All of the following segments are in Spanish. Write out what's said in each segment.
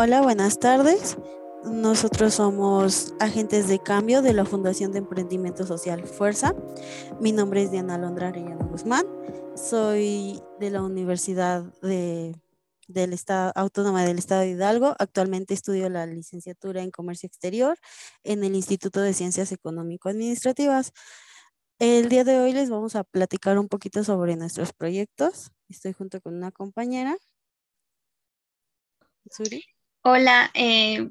Hola, buenas tardes. Nosotros somos agentes de cambio de la Fundación de Emprendimiento Social Fuerza. Mi nombre es Diana Londra Arellano Guzmán. Soy de la Universidad de, del Estado, Autónoma del Estado de Hidalgo. Actualmente estudio la licenciatura en Comercio Exterior en el Instituto de Ciencias Económico-Administrativas. El día de hoy les vamos a platicar un poquito sobre nuestros proyectos. Estoy junto con una compañera. Suri. Hola, eh,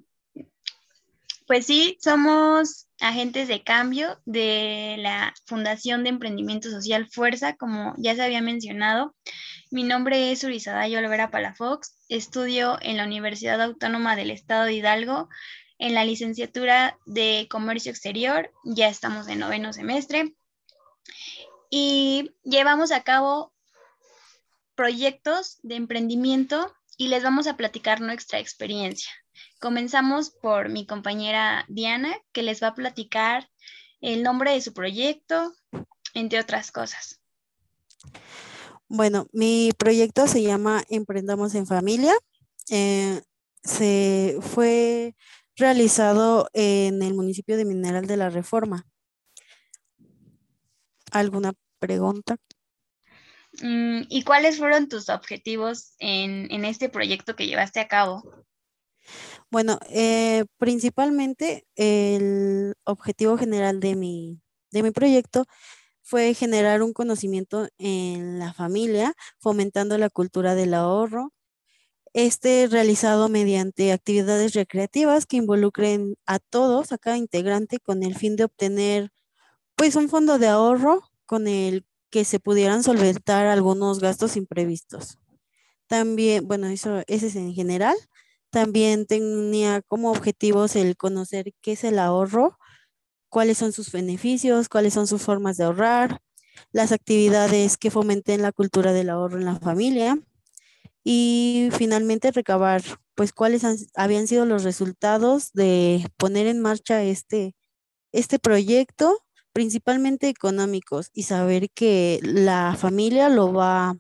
pues sí, somos agentes de cambio de la Fundación de Emprendimiento Social Fuerza, como ya se había mencionado. Mi nombre es Urizadayo Olvera Palafox, estudio en la Universidad Autónoma del Estado de Hidalgo en la licenciatura de Comercio Exterior, ya estamos en noveno semestre, y llevamos a cabo proyectos de emprendimiento y les vamos a platicar nuestra experiencia. Comenzamos por mi compañera Diana, que les va a platicar el nombre de su proyecto, entre otras cosas. Bueno, mi proyecto se llama Emprendamos en Familia. Eh, se fue realizado en el municipio de Mineral de la Reforma. ¿Alguna pregunta? Mm, ¿Y cuáles fueron tus objetivos en, este proyecto que llevaste a cabo? Bueno, eh, principalmente el objetivo general de mi, de mi proyecto fue generar un conocimiento en la familia, fomentando la cultura del ahorro. Este realizado mediante actividades recreativas que involucren a todos, a cada integrante, con el fin de obtener pues un fondo de ahorro con el que se pudieran solventar algunos gastos imprevistos. También, bueno, eso es en general. También tenía como objetivos el conocer qué es el ahorro, cuáles son sus beneficios, cuáles son sus formas de ahorrar, las actividades que fomenten la cultura del ahorro en la familia y finalmente recabar pues cuáles habían sido los resultados de poner en marcha este, este proyecto principalmente económicos, y saber que la familia lo va,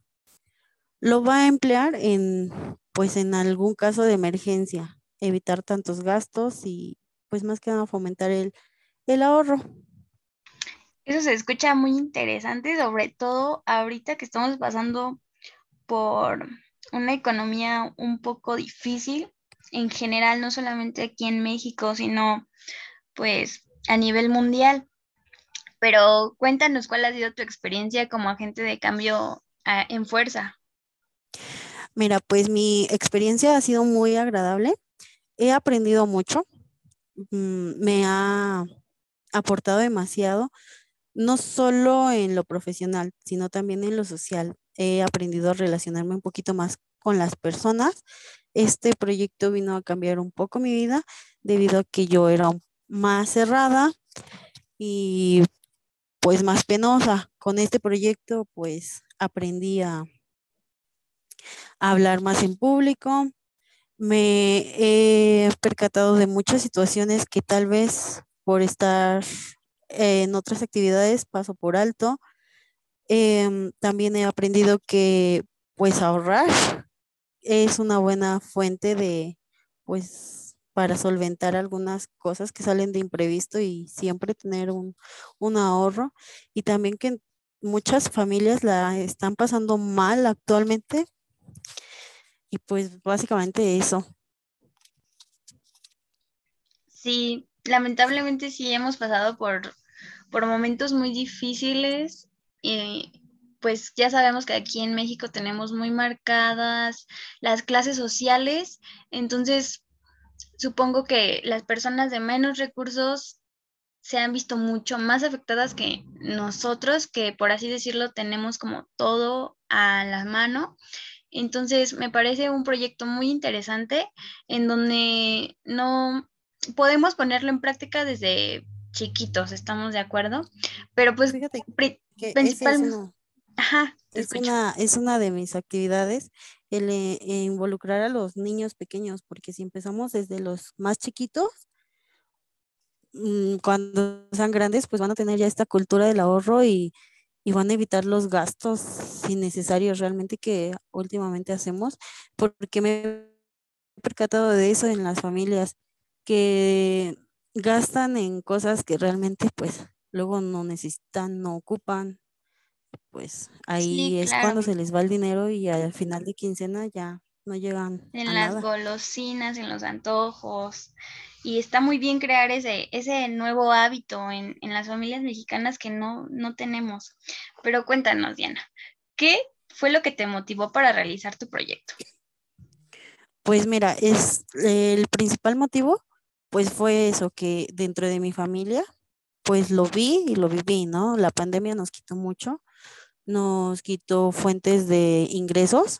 lo va a emplear en, pues en algún caso de emergencia, evitar tantos gastos y pues más que nada fomentar el, el ahorro. Eso se escucha muy interesante, sobre todo ahorita que estamos pasando por una economía un poco difícil en general, no solamente aquí en México, sino pues a nivel mundial pero cuéntanos cuál ha sido tu experiencia como agente de cambio ah, en fuerza. Mira, pues mi experiencia ha sido muy agradable. He aprendido mucho. Mm, me ha aportado demasiado, no solo en lo profesional, sino también en lo social. He aprendido a relacionarme un poquito más con las personas. Este proyecto vino a cambiar un poco mi vida debido a que yo era más cerrada y pues más penosa. Con este proyecto pues aprendí a, hablar más en público. Me he percatado de muchas situaciones que tal vez por estar en otras actividades paso por alto. Em, también he aprendido que pues ahorrar es una buena fuente de pues para solventar algunas cosas que salen de imprevisto y siempre tener un, ahorro. Y también que muchas familias la están pasando mal actualmente. Y pues básicamente eso. Sí, lamentablemente sí hemos pasado por, por momentos muy difíciles. Y pues ya sabemos que aquí en México tenemos muy marcadas las clases sociales. Entonces, supongo que las personas de menos recursos se han visto mucho más afectadas que nosotros, que por así decirlo tenemos como todo a la mano. Entonces, me parece un proyecto muy interesante en donde no podemos ponerlo en práctica desde chiquitos, ¿estamos de acuerdo? Pero pues Fíjate principalmente... es, una, es una de mis actividades el eh, involucrar a los niños pequeños, porque si empezamos desde los más chiquitos, mm, cuando sean grandes, pues van a tener ya esta cultura del ahorro y, van a evitar los gastos innecesarios realmente que últimamente hacemos, porque me percatado de eso en las familias que gastan en cosas que realmente pues luego no necesitan, no ocupan, pues ahí Sí, es claro. cuando se les va el dinero y al final de quincena ya no llegan En a las nada. golosinas, en los antojos. Y está muy bien crear ese, ese nuevo hábito en, en las familias mexicanas que no, no tenemos. Pero cuéntanos, Diana, ¿qué fue lo que te motivó para realizar tu proyecto? Pues mira, es el principal motivo, pues fue eso, que dentro de mi familia, pues lo vi y lo viví, ¿no? La pandemia nos quitó mucho, nos quitó fuentes de ingresos,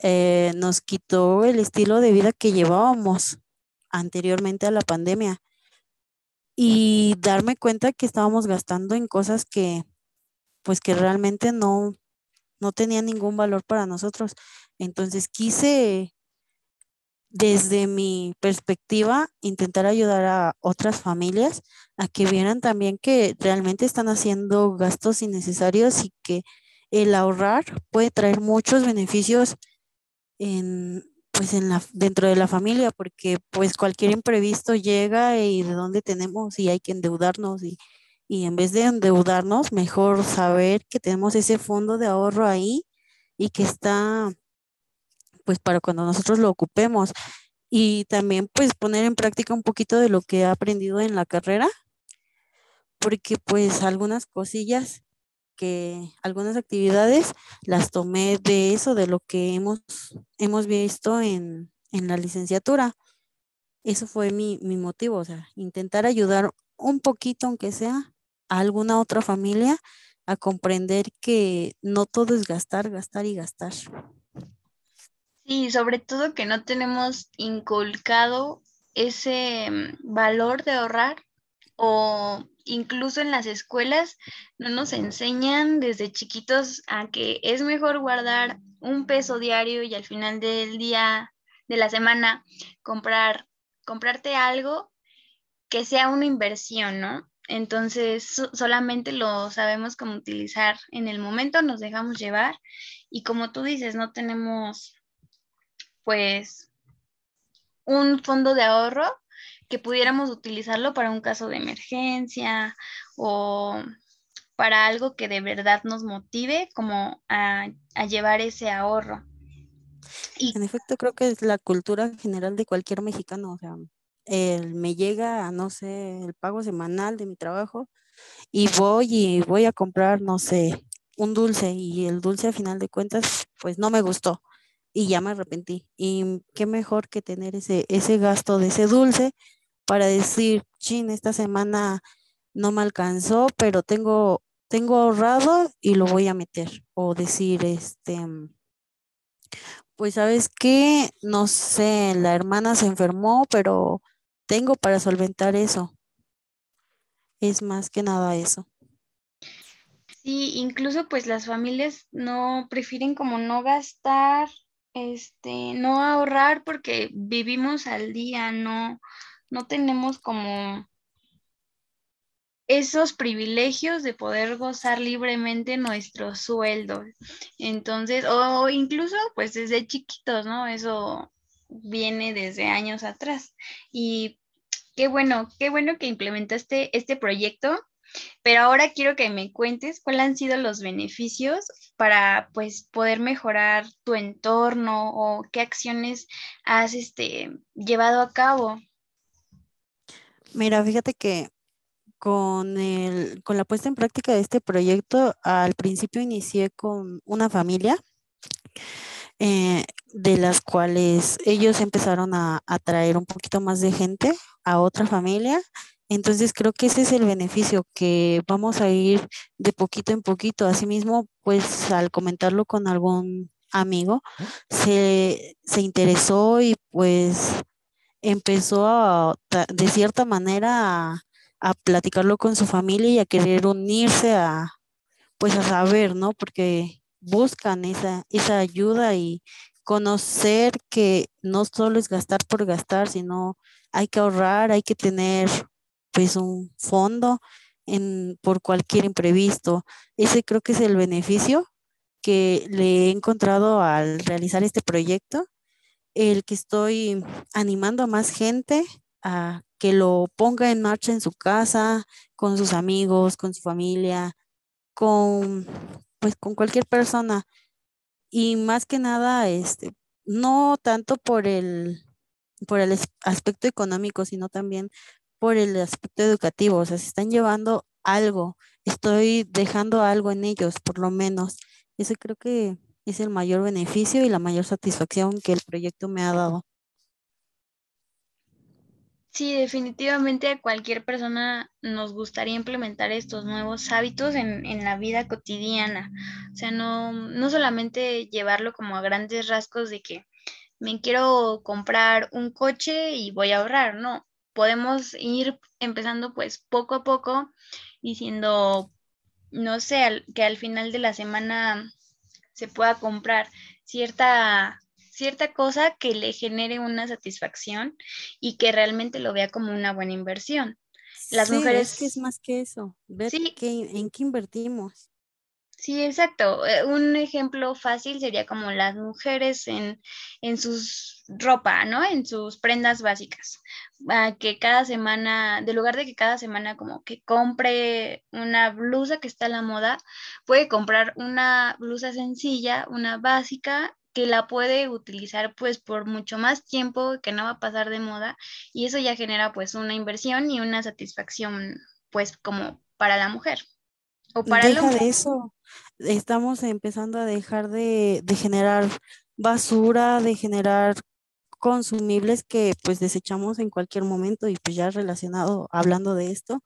eh, nos quitó el estilo de vida que llevábamos anteriormente a la pandemia y darme cuenta que estábamos gastando en cosas que, pues que realmente no, no tenían ningún valor para nosotros. Entonces quise desde mi perspectiva, intentar ayudar a otras familias a que vieran también que realmente están haciendo gastos innecesarios y que el ahorrar puede traer muchos beneficios en, pues en la, dentro de la familia, porque pues cualquier imprevisto llega y de dónde tenemos y hay que endeudarnos y, y en vez de endeudarnos, mejor saber que tenemos ese fondo de ahorro ahí y que está pues para cuando nosotros lo ocupemos y también pues poner en práctica un poquito de lo que he aprendido en la carrera, porque pues algunas cosillas que algunas actividades las tomé de eso, de lo que hemos, hemos visto en, en la licenciatura. Eso fue mi, mi motivo, o sea, intentar ayudar un poquito, aunque sea, a alguna otra familia a comprender que no todo es gastar, gastar y gastar. Sí, sobre todo que no tenemos inculcado ese mm, valor de ahorrar o incluso en las escuelas no nos enseñan desde chiquitos a que es mejor guardar un peso diario y al final del día de la semana comprar comprarte algo que sea una inversión, ¿no? Entonces so solamente lo sabemos cómo utilizar en el momento, nos dejamos llevar y como tú dices, no tenemos pues un fondo de ahorro que pudiéramos utilizarlo para un caso de emergencia o para algo que de verdad nos motive como a, llevar ese ahorro. En efecto, creo que es la cultura general de cualquier mexicano, o sea, el, me llega, no sé, el pago semanal de mi trabajo y voy y voy a comprar, no sé, un dulce y el dulce a final de cuentas, pues no me gustó y ya me arrepentí. Y qué mejor que tener ese, ese gasto de ese dulce para decir, chin, esta semana no me alcanzó, pero tengo, tengo ahorrado y lo voy a meter. O decir, este, pues sabes qué, no sé, la hermana se enfermó, pero tengo para solventar eso. Es más que nada eso. Sí, incluso pues las familias no prefieren como no gastar este, no ahorrar porque vivimos al día, no, no tenemos como esos privilegios de poder gozar libremente nuestro sueldo. Entonces, o incluso pues desde chiquitos, ¿no? Eso viene desde años atrás. Y qué bueno, qué bueno que implementaste este proyecto pero ahora quiero que me cuentes cuáles han sido los beneficios para pues poder mejorar tu entorno o qué acciones has este, llevado a cabo. Mira, fíjate que con, el, con la puesta en práctica de este proyecto, al principio inicié con una familia eh, de las cuales ellos empezaron a atraer un poquito más de gente a otra familia entonces creo que ese es el beneficio, que vamos a ir de poquito en poquito. Asimismo, pues al comentarlo con algún amigo, se, se interesó y pues empezó a, de cierta manera a, a, platicarlo con su familia y a querer unirse a, pues a saber, ¿no? Porque buscan esa, esa ayuda y conocer que no solo es gastar por gastar, sino hay que ahorrar, hay que tener pues un fondo en, por cualquier imprevisto. Ese creo que es el beneficio que le he encontrado al realizar este proyecto el que estoy animando a más gente a que lo ponga en marcha en su casa, con sus amigos, con su familia, con pues con cualquier persona. Y más que nada, este, no tanto por el, por el aspecto económico, sino también por el aspecto educativo. O sea, se están llevando algo, estoy dejando algo en ellos, por lo menos. Ese creo que es el mayor beneficio y la mayor satisfacción que el proyecto me ha dado. Sí, definitivamente a cualquier persona nos gustaría implementar estos nuevos hábitos en, en, la vida cotidiana. O sea, no, no solamente llevarlo como a grandes rasgos de que me quiero comprar un coche y voy a ahorrar, no. Podemos ir empezando pues poco a poco diciendo, no sé, que al final de la semana se pueda comprar cierta cierta cosa que le genere una satisfacción y que realmente lo vea como una buena inversión. Las mujeres... Es que es más que eso, ver en qué invertimos. Sí, exacto. Eh, un ejemplo fácil sería como las mujeres en, en sus ropa, ¿no? En sus prendas básicas. Ah, que cada semana, de lugar de que cada semana como que compre una blusa que está a la moda, puede comprar una blusa sencilla, una básica que la puede utilizar pues por mucho más tiempo, que no va a pasar de moda y eso ya genera pues una inversión y una satisfacción pues como para la mujer o para Deja de eso, estamos empezando a dejar de, de generar basura, de generar consumibles que pues desechamos en cualquier momento y pues ya relacionado, hablando de esto,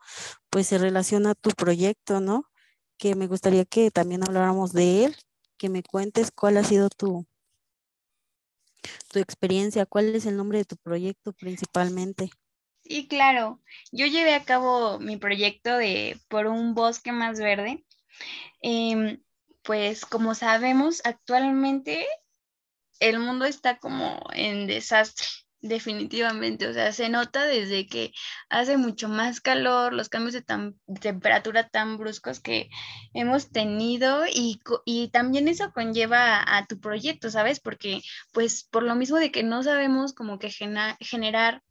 pues se relaciona tu proyecto, ¿no? Que me gustaría que también habláramos de él, que me cuentes cuál ha sido tu, tu experiencia, cuál es el nombre de tu proyecto principalmente. Sí, claro. Yo llevé a cabo mi proyecto de por un bosque más verde. Em, pues como sabemos, actualmente el mundo está como en desastre definitivamente. O sea, se nota desde que hace mucho más calor, los cambios de, temperatura tan bruscos que hemos tenido y, también eso conlleva a, tu proyecto, ¿sabes? Porque pues por lo mismo de que no sabemos como que generar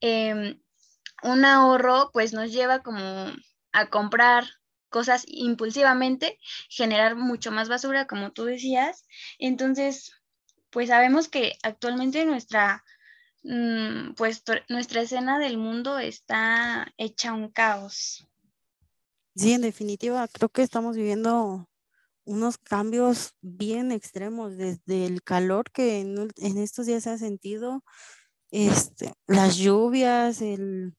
em, un ahorro, pues nos lleva como a comprar cosas impulsivamente, generar mucho más basura, como tú decías. Entonces, pues sabemos que actualmente nuestra Mm, pues nuestra escena del mundo está hecha un caos. Sí, en definitiva, creo que estamos viviendo unos cambios bien extremos, desde el calor que en, estos días se ha sentido, este, las lluvias, el,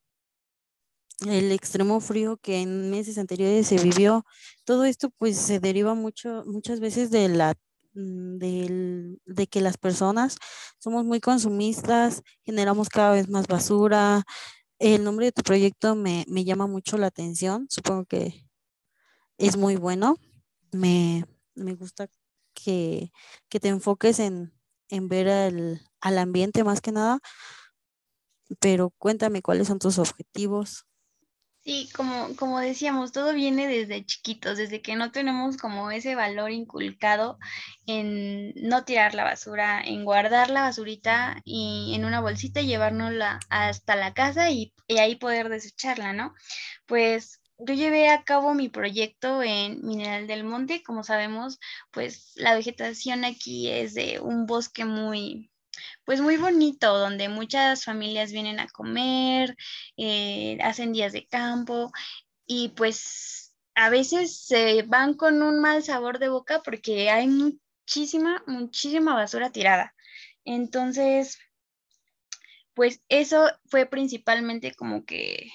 el extremo frío que en meses anteriores se vivió, todo esto pues se deriva mucho, muchas veces de la Mm, de que las personas somos muy consumistas, generamos cada vez más basura. El nombre de tu proyecto me, llama mucho la atención, supongo que es muy bueno. Me, gusta que, te enfoques en, ver al ambiente más que nada, pero cuéntame cuáles son tus objetivos. Sí, como, como decíamos, todo viene desde chiquitos, desde que no tenemos como ese valor inculcado en no tirar la basura, en guardar la basurita y en una bolsita y llevárnosla hasta la casa y, y ahí poder desecharla, ¿no? Pues yo llevé a cabo mi proyecto en Mineral del Monte. Como sabemos, pues la vegetación aquí es de un bosque muy, pues muy bonito, donde muchas familias vienen a comer, eh, hacen días de campo y pues a veces se van con un mal sabor de boca porque hay muchísima, muchísima basura tirada. Entonces, pues eso fue principalmente como que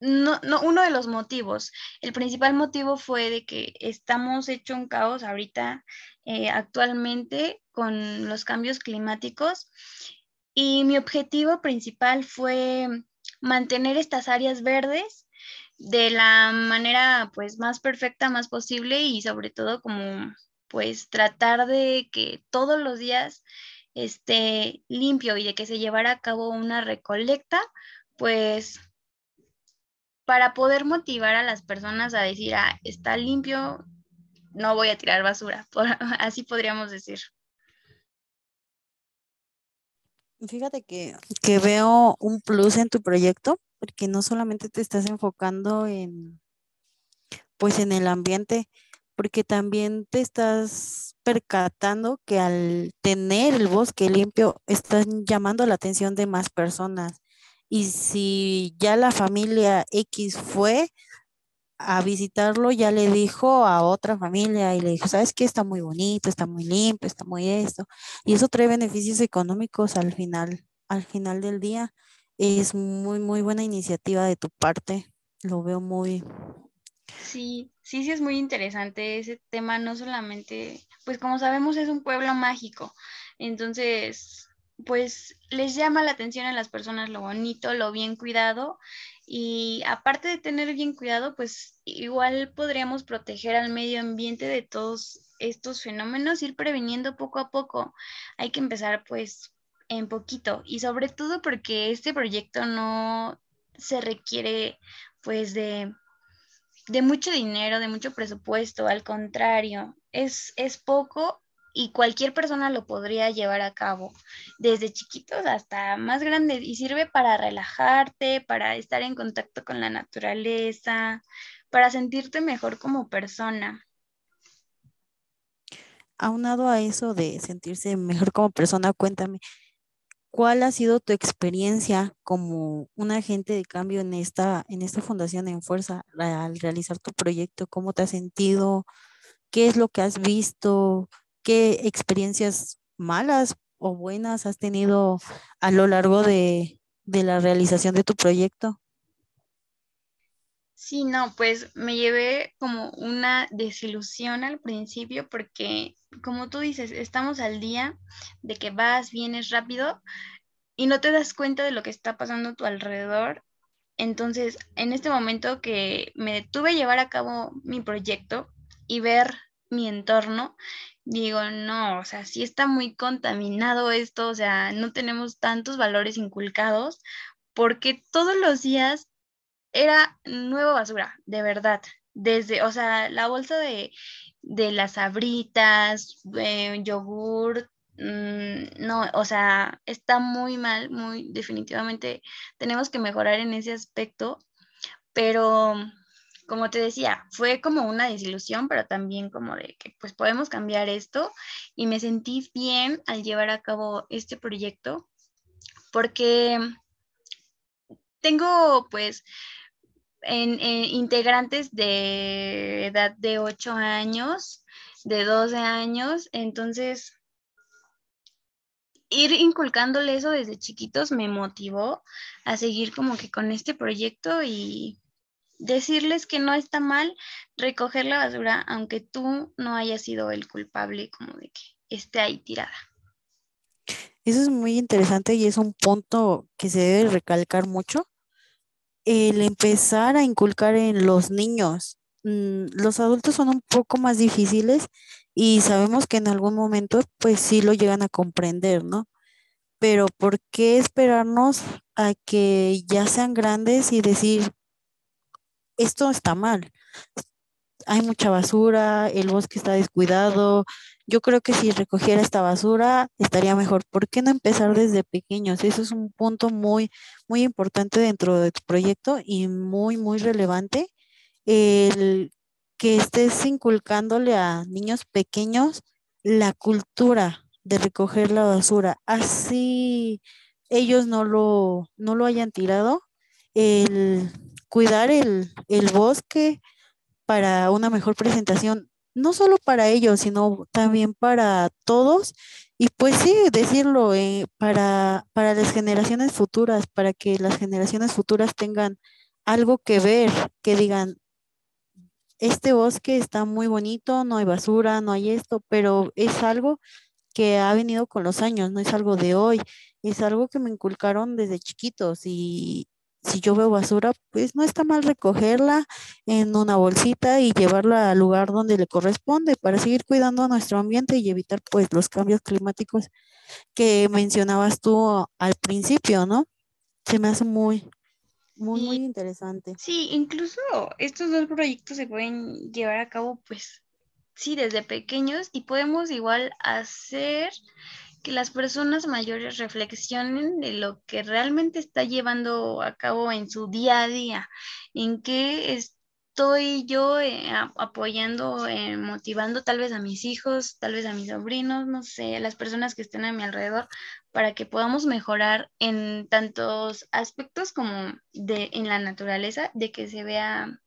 no, no, uno de los motivos. El principal motivo fue de que estamos hecho un caos ahorita eh, actualmente con los cambios climáticos y mi objetivo principal fue mantener estas áreas verdes de la manera pues más perfecta, más posible y sobre todo como pues tratar de que todos los días esté limpio y de que se llevara a cabo una recolecta pues para poder motivar a las personas a decir, ah, está limpio, no voy a tirar basura, así podríamos decir. Fíjate que, que veo un plus en tu proyecto, porque no solamente te estás enfocando en, pues en el ambiente, porque también te estás percatando que al tener el bosque limpio, estás llamando la atención de más personas. Y si ya la familia X fue a visitarlo, ya le dijo a otra familia y le dijo, ¿sabes qué? Está muy bonito, está muy limpio, está muy esto. Y eso trae beneficios económicos al final, al final del día. Es muy, muy buena iniciativa de tu parte. Lo veo muy, Sí, sí, sí es muy interesante ese tema, no solamente, pues como sabemos es un pueblo mágico, entonces, pues les llama la atención a las personas lo bonito, lo bien cuidado y aparte de tener bien cuidado, pues igual podríamos proteger al medio ambiente de todos estos fenómenos, ir previniendo poco a poco. Hay que empezar pues en poquito y sobre todo porque este proyecto no se requiere pues de de mucho dinero, de mucho presupuesto, al contrario, es, es poco y cualquier persona lo podría llevar a cabo, desde chiquitos hasta más grandes, y sirve para relajarte, para estar en contacto con la naturaleza, para sentirte mejor como persona. Aunado a eso de sentirse mejor como persona, cuéntame, ¿Cuál ha sido tu experiencia como un agente de cambio en esta, en esta fundación en fuerza al realizar tu proyecto? ¿Cómo te has sentido? ¿Qué es lo que has visto? ¿Qué experiencias malas o buenas has tenido a lo largo de, la realización de tu proyecto? Sí, no, pues me llevé como una desilusión al principio porque, como tú dices, estamos al día de que vas, vienes rápido y no te das cuenta de lo que está pasando a tu alrededor. Entonces, en este momento que me detuve a llevar a cabo mi proyecto y ver mi entorno, digo, no, o sea, sí está muy contaminado esto, o sea, no tenemos tantos valores inculcados porque todos los días era nueva basura, de verdad. Desde, o sea, la bolsa de, las sabritas, eh, yogur, mm, no, o sea, está muy mal, muy definitivamente tenemos que mejorar en ese aspecto, pero como te decía, fue como una desilusión, pero también como de que pues podemos cambiar esto. Y me sentí bien al llevar a cabo este proyecto porque tengo pues en, integrantes de edad de 8 años, de 12 años, entonces ir inculcándole eso desde chiquitos me motivó a seguir como que con este proyecto y decirles que no está mal recoger la basura aunque tú no hayas sido el culpable como de que esté ahí tirada. Eso es muy interesante y es un punto que se debe recalcar mucho el empezar a inculcar en los niños. Mm, los adultos son un poco más difíciles y sabemos que en algún momento pues sí lo llegan a comprender, ¿no? Pero ¿por qué esperarnos a que ya sean grandes y decir, esto está mal? Hay mucha basura, el bosque está descuidado, yo creo que si recogiera esta basura estaría mejor. ¿Por qué no empezar desde pequeños? Eso es un punto muy, muy importante dentro de tu proyecto y muy, muy relevante. El que estés inculcándole a niños pequeños la cultura de recoger la basura. Así ellos no lo, no lo hayan tirado. El cuidar el, el bosque para una mejor presentación no solo para ellos, sino también para todos. Y pues sí, decirlo eh, para, para las generaciones futuras, para que las generaciones futuras tengan algo que ver, que digan, este bosque está muy bonito, no hay basura, no hay esto, pero es algo que ha venido con los años, no es algo de hoy, es algo que me inculcaron desde chiquitos y, si yo veo basura, pues no está mal recogerla en una bolsita y llevarla al lugar donde le corresponde para seguir cuidando nuestro ambiente y evitar pues los cambios climáticos que mencionabas tú al principio, ¿no? Se me hace muy, muy, muy interesante. Sí, incluso estos dos proyectos se pueden llevar a cabo pues sí, desde pequeños y podemos igual hacer que las personas mayores reflexionen de lo que realmente está llevando a cabo en su día a día, en qué estoy yo eh, apoyando, eh, motivando tal vez a mis hijos, tal vez a mis sobrinos, no sé, las personas que estén a mi alrededor, para que podamos mejorar en tantos aspectos como de en la naturaleza, de que se vea,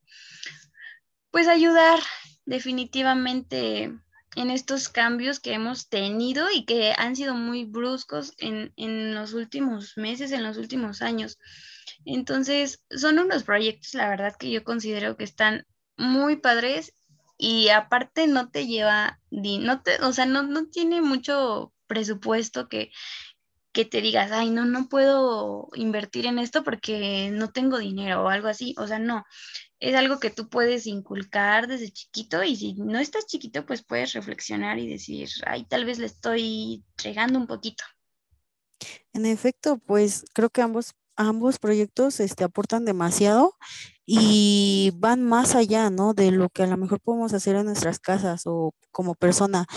pues ayudar definitivamente en estos cambios que hemos tenido y que han sido muy bruscos en, en, los últimos meses, en los últimos años. Entonces, son unos proyectos, la verdad, que yo considero que están muy padres y aparte no te lleva, no te, o sea, no, no tiene mucho presupuesto que, que te digas, ay, no, no puedo invertir en esto porque no tengo dinero o algo así. O sea, no, es algo que tú puedes inculcar desde chiquito y si no estás chiquito, pues puedes reflexionar y decir, ay, tal vez le estoy regando un poquito. En efecto, pues creo que ambos, ambos proyectos este, aportan demasiado y van más allá, ¿no? De lo que a lo mejor podemos hacer en nuestras casas o como persona,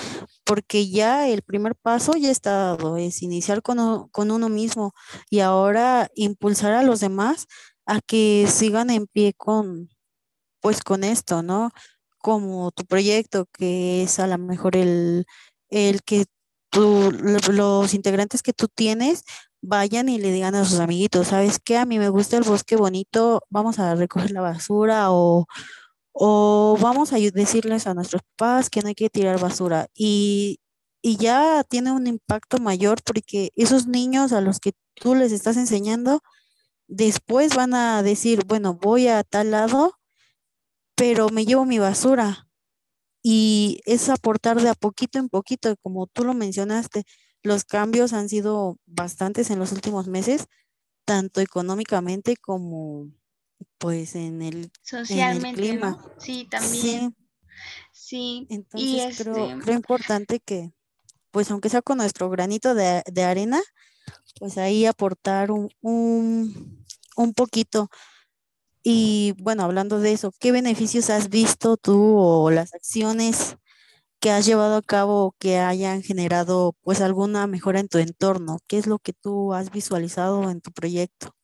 porque ya el primer paso ya está dado, es iniciar con, con uno mismo y ahora impulsar a los demás a que sigan en pie con, pues con esto, ¿no? Como tu proyecto, que es a lo mejor el, el que tú, los integrantes que tú tienes vayan y le digan a sus amiguitos, ¿sabes qué? A mí me gusta el bosque bonito, vamos a recoger la basura o, o vamos a decirles a nuestros papás que no hay que tirar basura. Y, y ya tiene un impacto mayor porque esos niños a los que tú les estás enseñando, después van a decir, bueno, voy a tal lado, pero me llevo mi basura. Y es aportar de a poquito en poquito, como tú lo mencionaste, los cambios han sido bastantes en los últimos meses, tanto económicamente como pues en el, Socialmente, clima. Sí, también. Sí. Entonces creo, este creo importante que, pues aunque sea con nuestro granito de, de arena, pues ahí aportar un, un, un poquito. Y bueno, hablando de eso, ¿qué beneficios has visto tú o las acciones que has llevado a cabo que hayan generado pues alguna mejora en tu entorno? ¿Qué es lo que tú has visualizado en tu proyecto?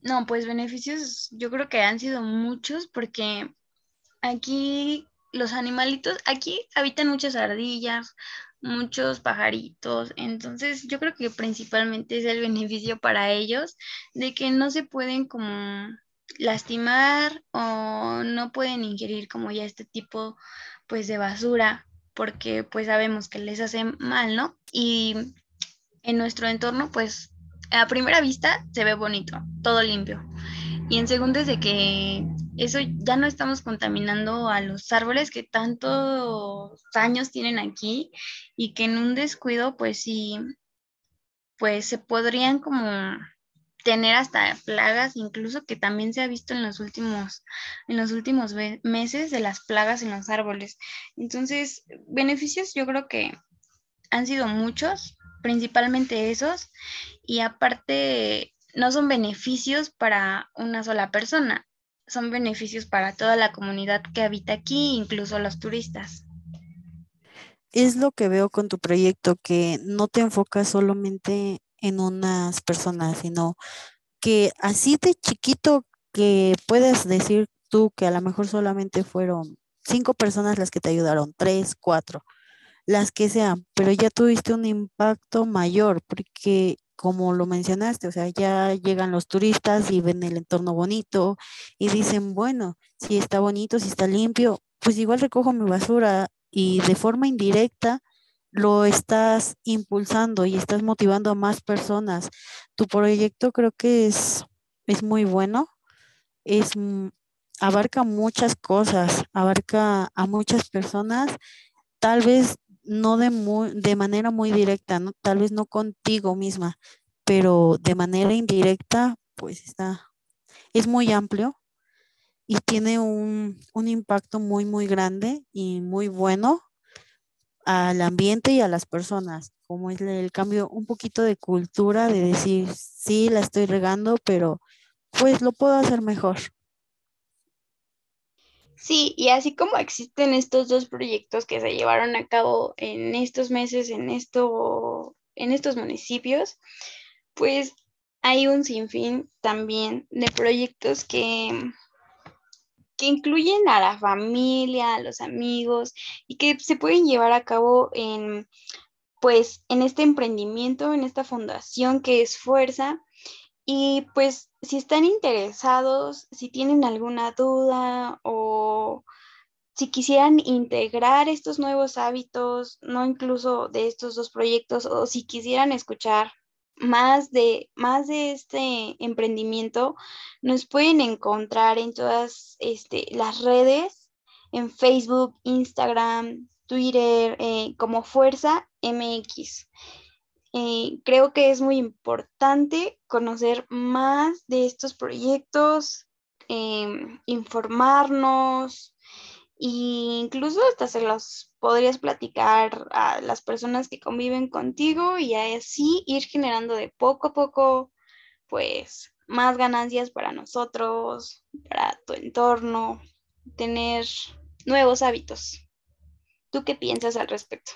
No, pues beneficios yo creo que han sido muchos porque aquí los animalitos, aquí habitan muchas ardillas, muchos pajaritos. Entonces, yo creo que principalmente es el beneficio para ellos de que no se pueden como lastimar o no pueden ingerir como ya este tipo pues de basura porque pues sabemos que les hace mal, ¿no? Y en nuestro entorno pues a primera vista se ve bonito, todo limpio. Y en segundo es de que eso ya no estamos contaminando a los árboles que tantos años tienen aquí y que en un descuido, pues sí, pues se podrían como tener hasta plagas, incluso que también se ha visto en los últimos, en los últimos meses de las plagas en los árboles. Entonces, beneficios yo creo que han sido muchos, principalmente esos, y aparte no son beneficios para una sola persona, son beneficios para toda la comunidad que habita aquí, incluso los turistas. Es lo que veo con tu proyecto, que no te enfocas solamente en unas personas, sino que así de chiquito que puedes decir tú que a lo mejor solamente fueron cinco personas las que te ayudaron, tres, cuatro, las que sean, pero ya tuviste un impacto mayor porque como lo mencionaste, o sea, ya llegan los turistas y ven el entorno bonito y dicen, bueno, si está bonito, si está limpio, pues igual recojo mi basura y de forma indirecta lo estás impulsando y estás motivando a más personas. Tu proyecto creo que es, es muy bueno, es, abarca muchas cosas, abarca a muchas personas, tal vez no de, de manera muy directa, tal vez no contigo misma, pero de manera indirecta, pues está, es muy amplio y tiene un, un impacto muy, muy grande y muy bueno al ambiente y a las personas, como es el cambio, un poquito de cultura, de decir, sí, la estoy regando, pero pues lo puedo hacer mejor. Sí, y así como existen estos dos proyectos que se llevaron a cabo en estos meses, en, esto, en estos municipios, pues hay un sinfín también de proyectos que, que incluyen a la familia, a los amigos y que se pueden llevar a cabo en, pues, en este emprendimiento, en esta fundación que es Fuerza. Y pues si están interesados, si tienen alguna duda o si quisieran integrar estos nuevos hábitos, no incluso de estos dos proyectos, o si quisieran escuchar más de, más de este emprendimiento, nos pueden encontrar en todas este, las redes, en Facebook, Instagram, Twitter, eh, como Fuerza MX. Eh, creo que es muy importante conocer más de estos proyectos, em, informarnos incluso hasta se los podrías platicar a las personas que conviven contigo y así ir generando de poco a poco, pues, más ganancias para nosotros, para tu entorno, tener nuevos hábitos. ¿Tú qué piensas al respecto?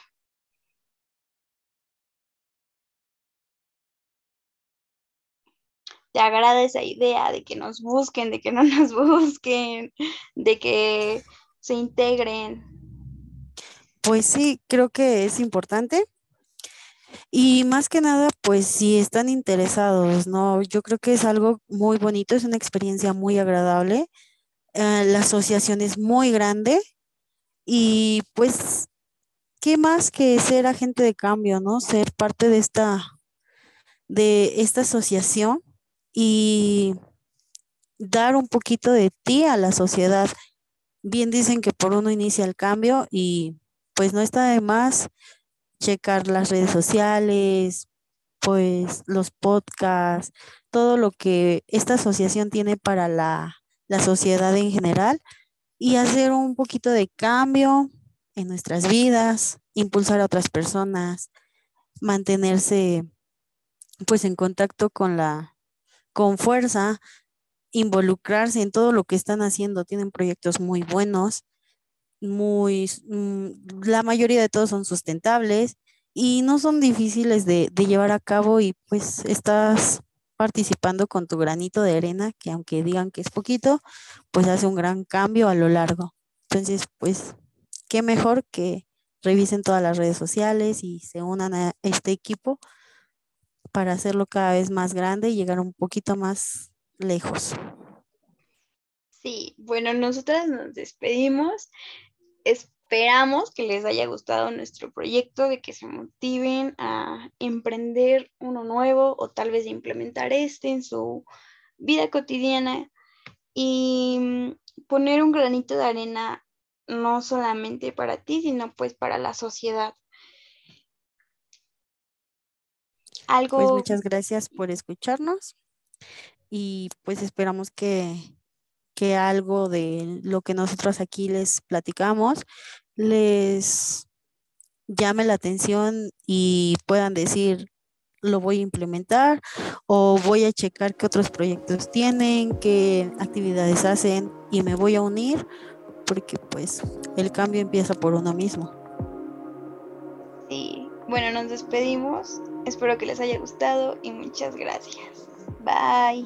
¿Te agrada esa idea de que nos busquen, de que no nos busquen, de que se integren? Pues sí, creo que es importante. Y más que nada, pues si están interesados, ¿no? Yo creo que es algo muy bonito, es una experiencia muy agradable. Eh, la asociación es muy grande y pues, ¿qué más que ser agente de cambio, ¿no? Ser parte de esta, de esta asociación y dar un poquito de ti a la sociedad. Bien dicen que por uno inicia el cambio y pues no está de más checar las redes sociales, pues los podcasts, todo lo que esta asociación tiene para la, sociedad en general y hacer un poquito de cambio en nuestras vidas, impulsar a otras personas, mantenerse pues en contacto con la con fuerza, involucrarse en todo lo que están haciendo, tienen proyectos muy buenos muy, mm, la mayoría de todos son sustentables y no son difíciles de, llevar a cabo y pues estás participando con tu granito de arena, que aunque digan que es poquito, pues hace un gran cambio a lo largo. Entonces, pues, qué mejor que revisen todas las redes sociales y se unan a este equipo para hacerlo cada vez más grande y llegar un poquito más lejos. Sí, bueno, nosotras nos despedimos esperamos que les haya gustado nuestro proyecto, de que se motiven a emprender uno nuevo o tal vez implementar este en su vida cotidiana y mm, poner un granito de arena no solamente para ti, sino pues para la sociedad. Algo... Pues muchas gracias por escucharnos y pues esperamos que que algo de lo que nosotros aquí les platicamos les llame la atención y puedan decir, lo voy a implementar o voy a checar qué otros proyectos tienen, qué actividades hacen y me voy a unir porque pues el cambio empieza por uno mismo. Sí, bueno, nos despedimos. Espero que les haya gustado y muchas gracias. Bye.